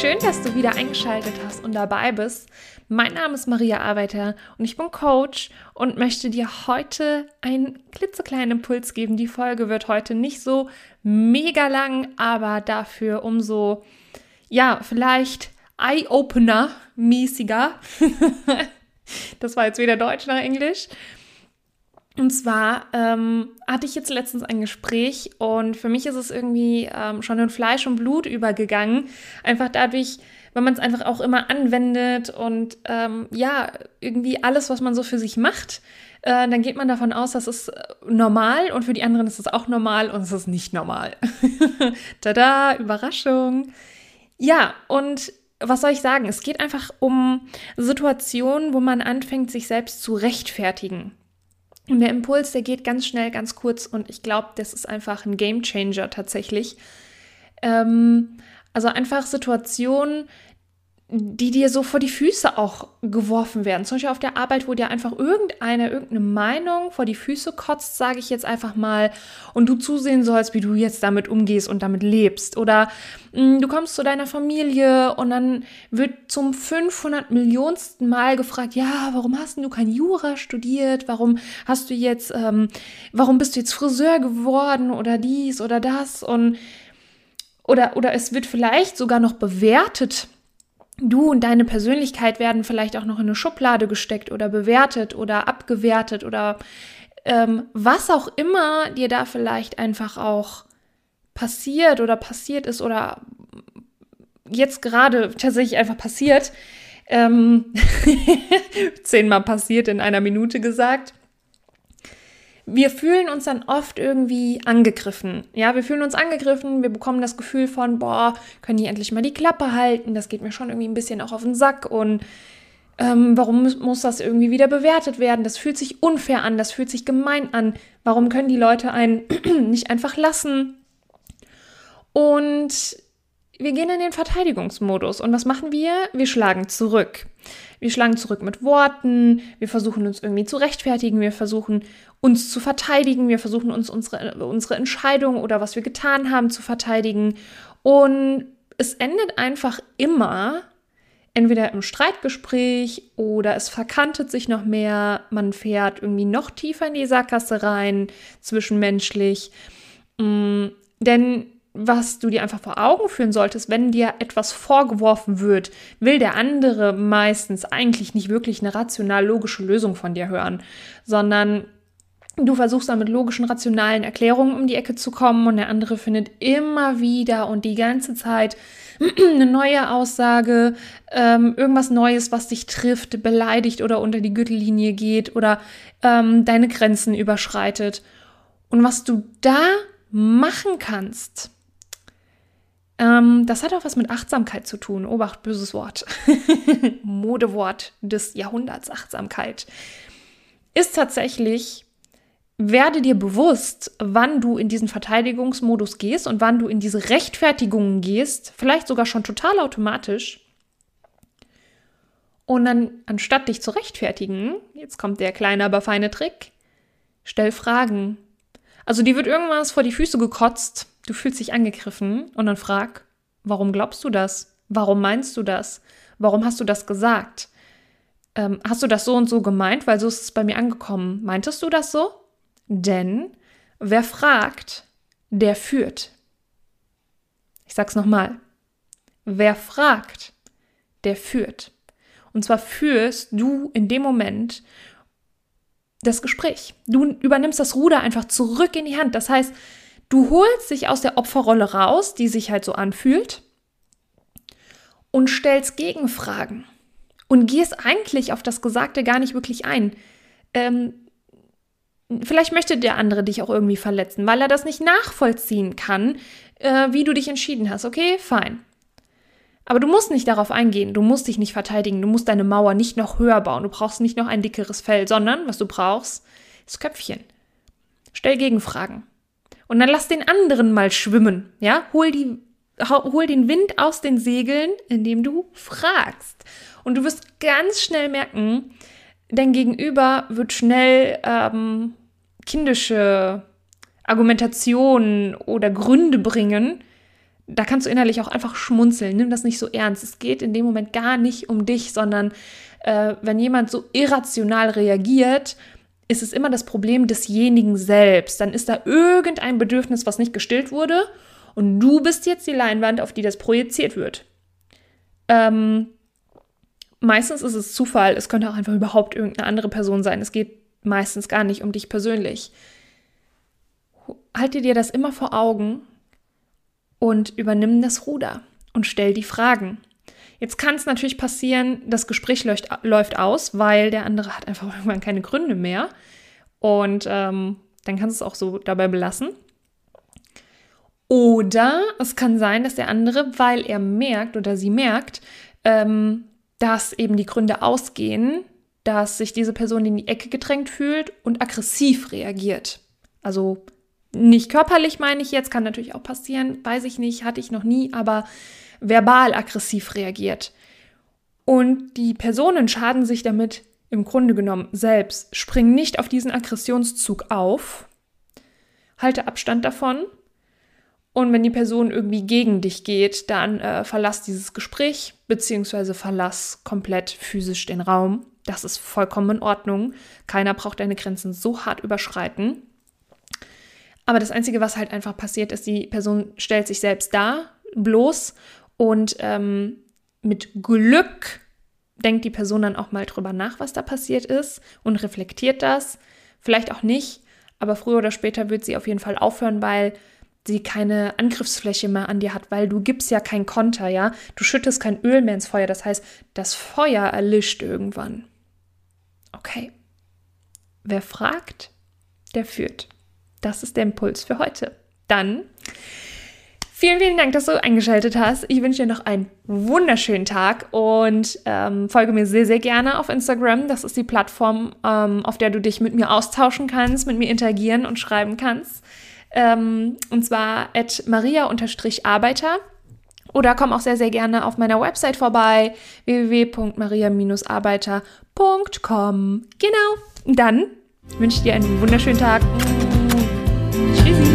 Schön, dass du wieder eingeschaltet hast und dabei bist. Mein Name ist Maria Arbeiter und ich bin Coach und möchte dir heute einen klitzekleinen Impuls geben. Die Folge wird heute nicht so mega lang, aber dafür umso, ja, vielleicht Eye-Opener-mäßiger. das war jetzt weder Deutsch noch Englisch. Und zwar ähm, hatte ich jetzt letztens ein Gespräch und für mich ist es irgendwie ähm, schon in Fleisch und Blut übergegangen. Einfach dadurch, weil man es einfach auch immer anwendet und ähm, ja, irgendwie alles, was man so für sich macht, äh, dann geht man davon aus, das ist äh, normal und für die anderen ist es auch normal und es ist nicht normal. Tada, Überraschung. Ja, und was soll ich sagen? Es geht einfach um Situationen, wo man anfängt, sich selbst zu rechtfertigen. Und der Impuls, der geht ganz schnell, ganz kurz und ich glaube, das ist einfach ein Game Changer tatsächlich. Ähm, also einfach Situationen, die dir so vor die Füße auch geworfen werden. Zum Beispiel auf der Arbeit, wo dir einfach irgendeine, irgendeine Meinung vor die Füße kotzt, sage ich jetzt einfach mal, und du zusehen sollst, wie du jetzt damit umgehst und damit lebst. Oder mh, hm, du kommst zu deiner Familie und dann wird zum 500 Millionsten Mal gefragt, ja, warum hast du kein Jura studiert? Warum hast du jetzt, ähm, warum bist du jetzt Friseur geworden oder dies oder das? Und oder, oder es wird vielleicht sogar noch bewertet, du und deine Persönlichkeit werden vielleicht auch noch in eine Schublade gesteckt oder bewertet oder abgewertet oder ähm, was auch immer dir da vielleicht einfach auch passiert oder passiert ist oder jetzt gerade tatsächlich einfach passiert. Ähm, zehnmal passiert in einer Minute gesagt wir fühlen uns dann oft irgendwie angegriffen. Ja, wir fühlen uns angegriffen, wir bekommen das Gefühl von, boah, können die endlich mal die Klappe halten? Das geht mir schon irgendwie ein bisschen auch auf den Sack und ähm, warum muss das irgendwie wieder bewertet werden? Das fühlt sich unfair an, das fühlt sich gemein an. Warum können die Leute einen nicht einfach lassen? Und wir gehen in den Verteidigungsmodus. Und was machen wir? Wir schlagen zurück. Wir schlagen zurück mit Worten, wir versuchen uns irgendwie zu rechtfertigen, wir versuchen uns zu verteidigen, wir versuchen uns unsere, unsere Entscheidung oder was wir getan haben zu verteidigen. Und es endet einfach immer entweder im Streitgespräch oder es verkantet sich noch mehr, man fährt irgendwie noch tiefer in die Sackgasse rein, zwischenmenschlich. Mm, denn was du dir einfach vor Augen führen solltest, wenn dir etwas vorgeworfen wird, will der andere meistens eigentlich nicht wirklich eine rational logische Lösung von dir hören, sondern du versuchst dann mit logischen, rationalen Erklärungen um die Ecke zu kommen und der andere findet immer wieder und die ganze Zeit eine neue Aussage, ähm, irgendwas Neues, was dich trifft, beleidigt oder unter die Gürtellinie geht oder ähm, deine Grenzen überschreitet. Und was du da machen kannst, ähm, das hat auch was mit Achtsamkeit zu tun. Obacht, böses Wort. Modewort des Jahrhunderts, Achtsamkeit. Ist tatsächlich, werde dir bewusst, wann du in diesen Verteidigungsmodus gehst und wann du in diese Rechtfertigungen gehst, vielleicht sogar schon total automatisch. Und dann, anstatt dich zu rechtfertigen, jetzt kommt der kleine, aber feine Trick, stell Fragen. Also dir wird irgendwas vor die Füße gekotzt du fühlst dich angegriffen und dann frag, warum glaubst du das? Warum meinst du das? Warum hast du das gesagt? Ähm, hast du das so und so gemeint? Weil so ist es bei mir angekommen. Meintest du das so? Denn wer fragt, der führt. Ich sag's nochmal. Wer fragt, der führt. Und zwar führst du in dem Moment das Gespräch. Du übernimmst das Ruder einfach zurück in die Hand. Das heißt, Du holst dich aus der Opferrolle raus, die sich halt so anfühlt, und stellst Gegenfragen und gehst eigentlich auf das Gesagte gar nicht wirklich ein. Ähm, vielleicht möchte der andere dich auch irgendwie verletzen, weil er das nicht nachvollziehen kann, äh, wie du dich entschieden hast. Okay, fein. Aber du musst nicht darauf eingehen, du musst dich nicht verteidigen, du musst deine Mauer nicht noch höher bauen, du brauchst nicht noch ein dickeres Fell, sondern was du brauchst, ist Köpfchen. Stell Gegenfragen. Und dann lass den anderen mal schwimmen. Ja, hol, die, hol den Wind aus den Segeln, indem du fragst. Und du wirst ganz schnell merken, dein Gegenüber wird schnell ähm, kindische Argumentationen oder Gründe bringen, da kannst du innerlich auch einfach schmunzeln. Nimm das nicht so ernst. Es geht in dem Moment gar nicht um dich, sondern äh, wenn jemand so irrational reagiert, ist es immer das Problem desjenigen selbst. Dann ist da irgendein Bedürfnis, was nicht gestillt wurde und du bist jetzt die Leinwand, auf die das projiziert wird. Ähm, meistens ist es Zufall, es könnte auch einfach überhaupt irgendeine andere Person sein. Es geht meistens gar nicht um dich persönlich. Halte dir das immer vor Augen und übernimm das Ruder und stell die Fragen. Jetzt kann es natürlich passieren, das Gespräch läuft, läuft, aus, weil der andere hat einfach irgendwann keine Gründe mehr. Und ähm, dann kannst du es auch so dabei belassen. Oder es kann sein, dass der andere, weil er merkt oder sie merkt, ähm, dass eben die Gründe ausgehen, dass sich diese Person in die Ecke gedrängt fühlt und aggressiv reagiert. Also nicht körperlich meine ich jetzt, kann natürlich auch passieren, weiß ich nicht, hatte ich noch nie, aber verbal aggressiv reagiert. Und die Personen schaden sich damit im Grunde genommen selbst. Spring nicht auf diesen Aggressionszug auf, halte Abstand davon. Und wenn die Person irgendwie gegen dich geht, dann äh, verlass dieses Gespräch, beziehungsweise verlass komplett physisch den Raum. Das ist vollkommen in Ordnung. Keiner braucht deine Grenzen so hart überschreiten. Aber das Einzige, was halt einfach passiert, ist, die Person stellt sich selbst dar, bloß und ähm, mit Glück denkt die Person dann auch mal drüber nach, was da passiert ist und reflektiert das. Vielleicht auch nicht, aber früher oder später wird sie auf jeden Fall aufhören, weil sie keine Angriffsfläche mehr an dir hat, weil du gibst ja kein Konter, ja? Du schüttest kein Öl mehr ins Feuer, das heißt, das Feuer erlischt irgendwann. Okay. Wer fragt, der führt. Das ist der Impuls für heute. Dann vielen, vielen Dank, dass du eingeschaltet hast. Ich wünsche dir noch einen wunderschönen Tag und ähm, folge mir sehr, sehr gerne auf Instagram. Das ist die Plattform, ähm, auf der du dich mit mir austauschen kannst, mit mir interagieren und schreiben kannst. Ähm, und zwar at maria-arbeiter. Oder komm auch sehr, sehr gerne auf meiner Website vorbei, www.maria-arbeiter.com. Genau. Dann wünsche ich dir einen wunderschönen Tag. Tschüssi.